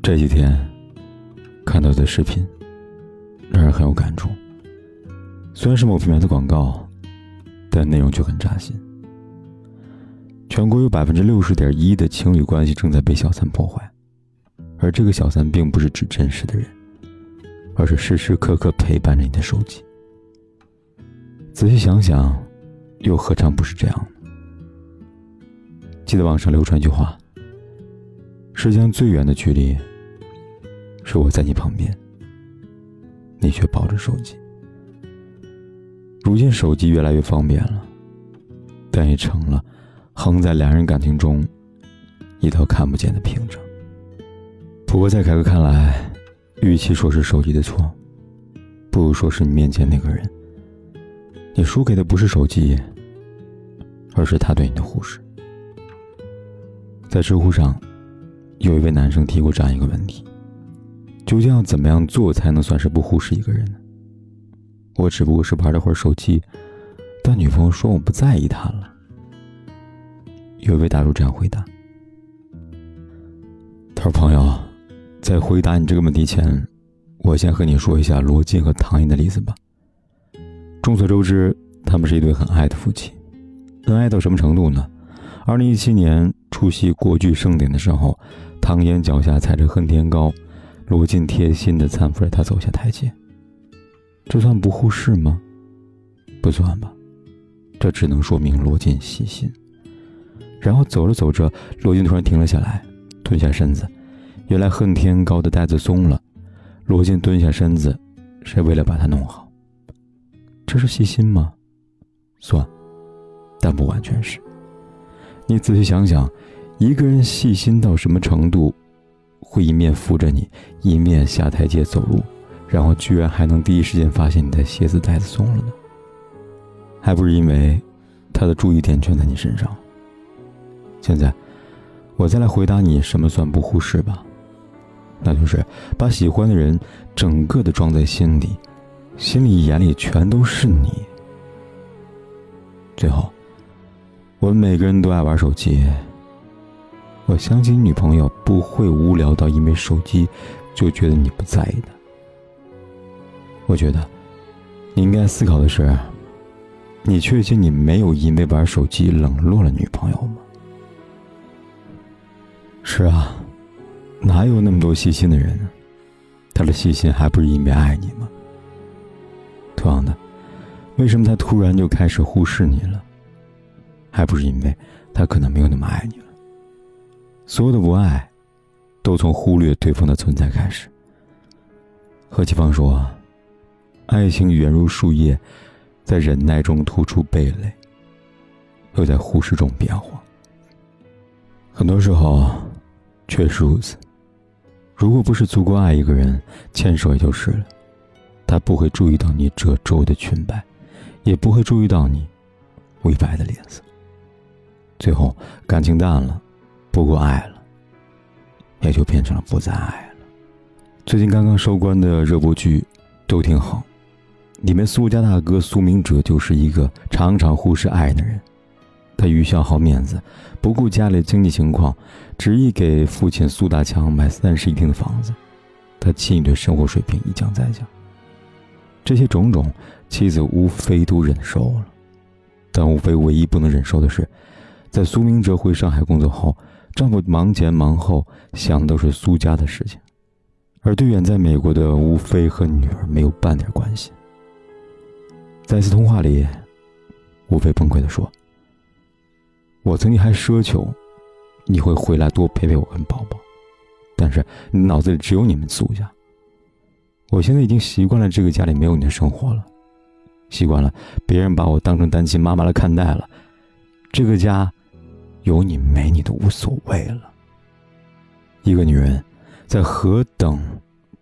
这几天看到的视频，让人很有感触。虽然是某品牌的广告，但内容却很扎心。全国有百分之六十点一的情侣关系正在被小三破坏，而这个小三并不是指真实的人，而是时时刻刻陪伴着你的手机。仔细想想，又何尝不是这样呢？记得网上流传一句话：“世界上最远的距离。”是我在你旁边，你却抱着手机。如今手机越来越方便了，但也成了横在两人感情中一道看不见的屏障。不过在凯哥看来，与其说是手机的错，不如说是你面前那个人。你输给的不是手机，而是他对你的忽视。在知乎上，有一位男生提过这样一个问题。究竟要怎么样做才能算是不忽视一个人呢？我只不过是玩了会儿手机，但女朋友说我不在意她了。有一位大叔这样回答：“他说朋友，在回答你这个问题前，我先和你说一下罗晋和唐嫣的例子吧。众所周知，他们是一对很爱的夫妻，恩爱到什么程度呢？二零一七年出席国剧盛典的时候，唐嫣脚下踩着恨天高。”罗晋贴心的搀扶着他走下台阶，这算不忽视吗？不算吧，这只能说明罗晋细心。然后走着走着，罗晋突然停了下来，蹲下身子。原来恨天高的带子松了，罗晋蹲下身子，是为了把它弄好。这是细心吗？算，但不完全是。你仔细想想，一个人细心到什么程度？会一面扶着你，一面下台阶走路，然后居然还能第一时间发现你的鞋子带子松了呢？还不是因为他的注意点全在你身上。现在，我再来回答你什么算不忽视吧，那就是把喜欢的人整个的装在心里，心里眼里全都是你。最后，我们每个人都爱玩手机。我相信女朋友不会无聊到因为手机就觉得你不在意的。我觉得你应该思考的是：你确信你没有因为玩手机冷落了女朋友吗？是啊，哪有那么多细心的人呢？他的细心还不是因为爱你吗？同样的，为什么他突然就开始忽视你了？还不是因为他可能没有那么爱你了？所有的不爱，都从忽略对方的存在开始。何其芳说：“爱情远如树叶，在忍耐中突出蓓蕾，又在忽视中变化。很多时候，确实如此。如果不是足够爱一个人，牵手也就是了。他不会注意到你褶皱的裙摆，也不会注意到你微白的脸色。最后，感情淡了。”不够爱了，也就变成了不再爱了。最近刚刚收官的热播剧都挺好，里面苏家大哥苏明哲就是一个常常忽视爱的人。他愚孝好面子，不顾家里经济情况，执意给父亲苏大强买三室一厅的房子。他妻女的生活水平一降再降，这些种种，妻子无非都忍受了，但无非唯一不能忍受的是，在苏明哲回上海工作后。丈夫忙前忙后，想的都是苏家的事情，而对远在美国的吴非和女儿没有半点关系。在一次通话里，吴非崩溃地说：“我曾经还奢求你会回来多陪陪我跟宝宝，但是你脑子里只有你们苏家。我现在已经习惯了这个家里没有你的生活了，习惯了别人把我当成单亲妈妈来看待了，这个家。”有你没你都无所谓了。一个女人在何等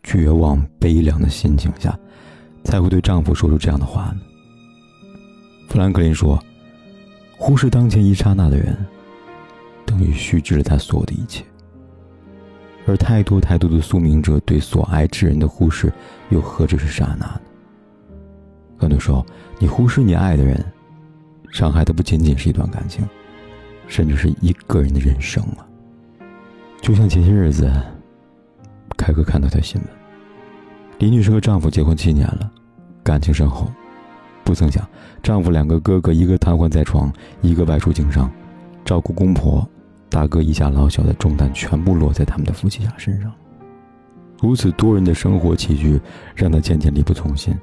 绝望、悲凉的心情下，才会对丈夫说出这样的话呢？富兰克林说：“忽视当前一刹那的人，等于虚掷了他所有的一切。”而太多太多的宿命者对所爱之人的忽视，又何止是刹那呢？很多时候，你忽视你爱的人，伤害的不仅仅是一段感情，甚至是一个人的人生啊！就像前些日子，开哥看到条新闻：李女士和丈夫结婚七年了，感情深厚，不曾想丈夫两个哥哥，一个瘫痪在床，一个外出经商，照顾公婆。大哥一家老小的重担全部落在他们的夫妻俩身上，如此多人的生活起居让她渐渐力不从心，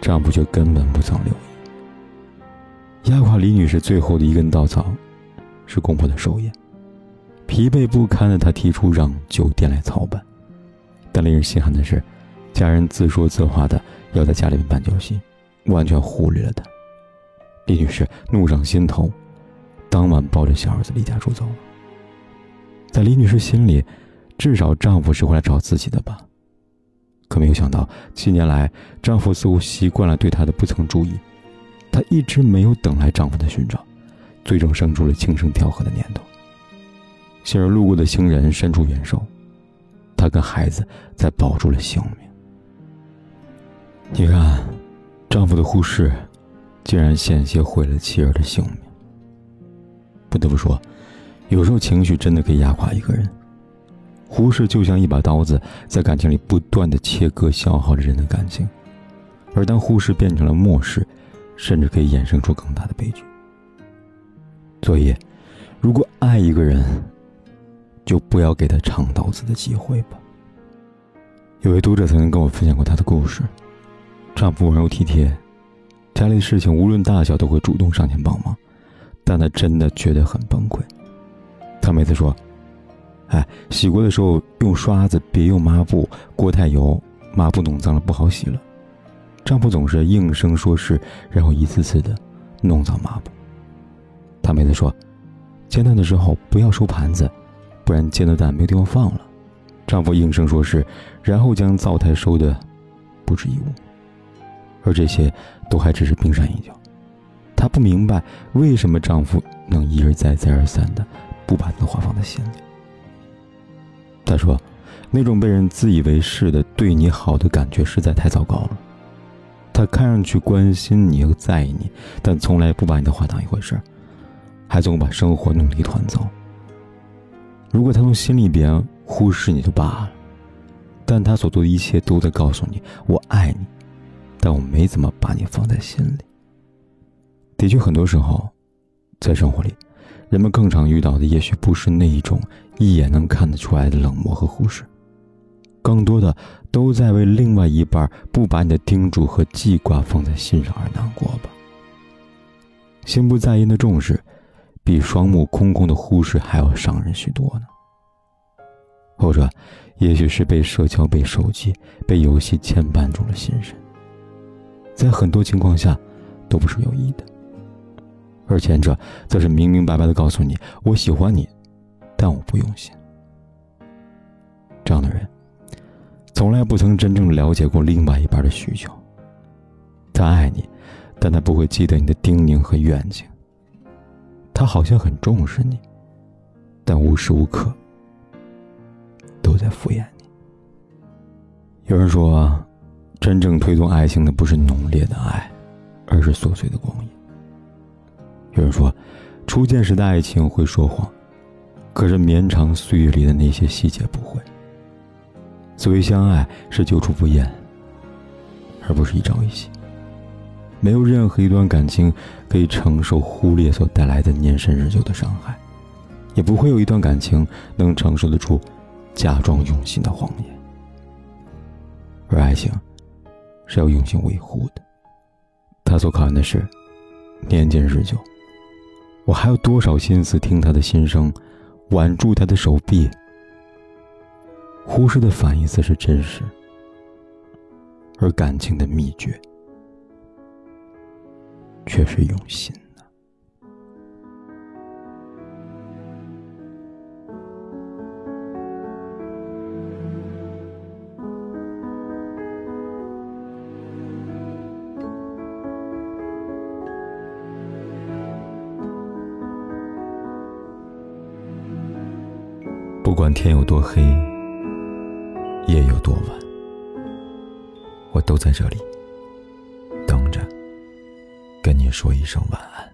丈夫却根本不曾留意。压垮李女士最后的一根稻草，是公婆的寿宴。疲惫不堪的她提出让酒店来操办，但令人心寒的是，家人自说自话的要在家里面办酒席，完全忽略了她。李女士怒上心头。当晚抱着小儿子离家出走了。在李女士心里，至少丈夫是会来找自己的吧。可没有想到，七年来，丈夫似乎习惯了对她的不曾注意，她一直没有等来丈夫的寻找，最终生出了轻生跳河的念头。幸而路过的行人伸出援手，她跟孩子才保住了性命。你看，丈夫的忽视，竟然险些毁了妻儿的性命。不得不说，有时候情绪真的可以压垮一个人。忽视就像一把刀子，在感情里不断的切割、消耗着人的感情。而当忽视变成了漠视，甚至可以衍生出更大的悲剧。所以，如果爱一个人，就不要给他尝刀子的机会吧。有位读者曾经跟我分享过他的故事：丈夫温柔体贴，家里的事情无论大小都会主动上前帮忙。但他真的觉得很崩溃。他每次说：“哎，洗锅的时候用刷子，别用抹布，锅太油，抹布弄脏了不好洗了。”丈夫总是应声说是，然后一次次的弄脏抹布。他妹子说：“煎蛋的时候不要收盘子，不然煎的蛋没地方放了。”丈夫应声说是，然后将灶台收的不止一物。而这些都还只是冰山一角。她不明白为什么丈夫能一而再、再而三的不把她的话放在心里。她说：“那种被人自以为是的对你好的感觉实在太糟糕了。他看上去关心你又在意你，但从来不把你的话当一回事还总把生活弄得一团糟。如果他从心里边忽视你就罢了，但他所做的一切都在告诉你：我爱你，但我没怎么把你放在心里。”的确，很多时候，在生活里，人们更常遇到的也许不是那一种一眼能看得出来的冷漠和忽视，更多的都在为另外一半不把你的叮嘱和记挂放在心上而难过吧。心不在焉的重视，比双目空空的忽视还要伤人许多呢。或者，也许是被社交、被手机、被游戏牵绊住了心神，在很多情况下，都不是有意的。而前者则是明明白白的告诉你：“我喜欢你，但我不用心。”这样的人，从来不曾真正了解过另外一半的需求。他爱你，但他不会记得你的叮咛和愿景。他好像很重视你，但无时无刻都在敷衍你。有人说，真正推动爱情的不是浓烈的爱，而是琐碎的光阴。有人说，初见时的爱情会说谎，可是绵长岁月里的那些细节不会。所谓相爱是久处不厌，而不是一朝一夕。没有任何一段感情可以承受忽略所带来的年深日久的伤害，也不会有一段感情能承受得住假装用心的谎言。而爱情是要用心维护的，他所考验的是年近日久。我还有多少心思听他的心声，挽住他的手臂？忽视的反义词是真实，而感情的秘诀却是用心的。不管天有多黑夜有多晚我都在这里。说一声晚安。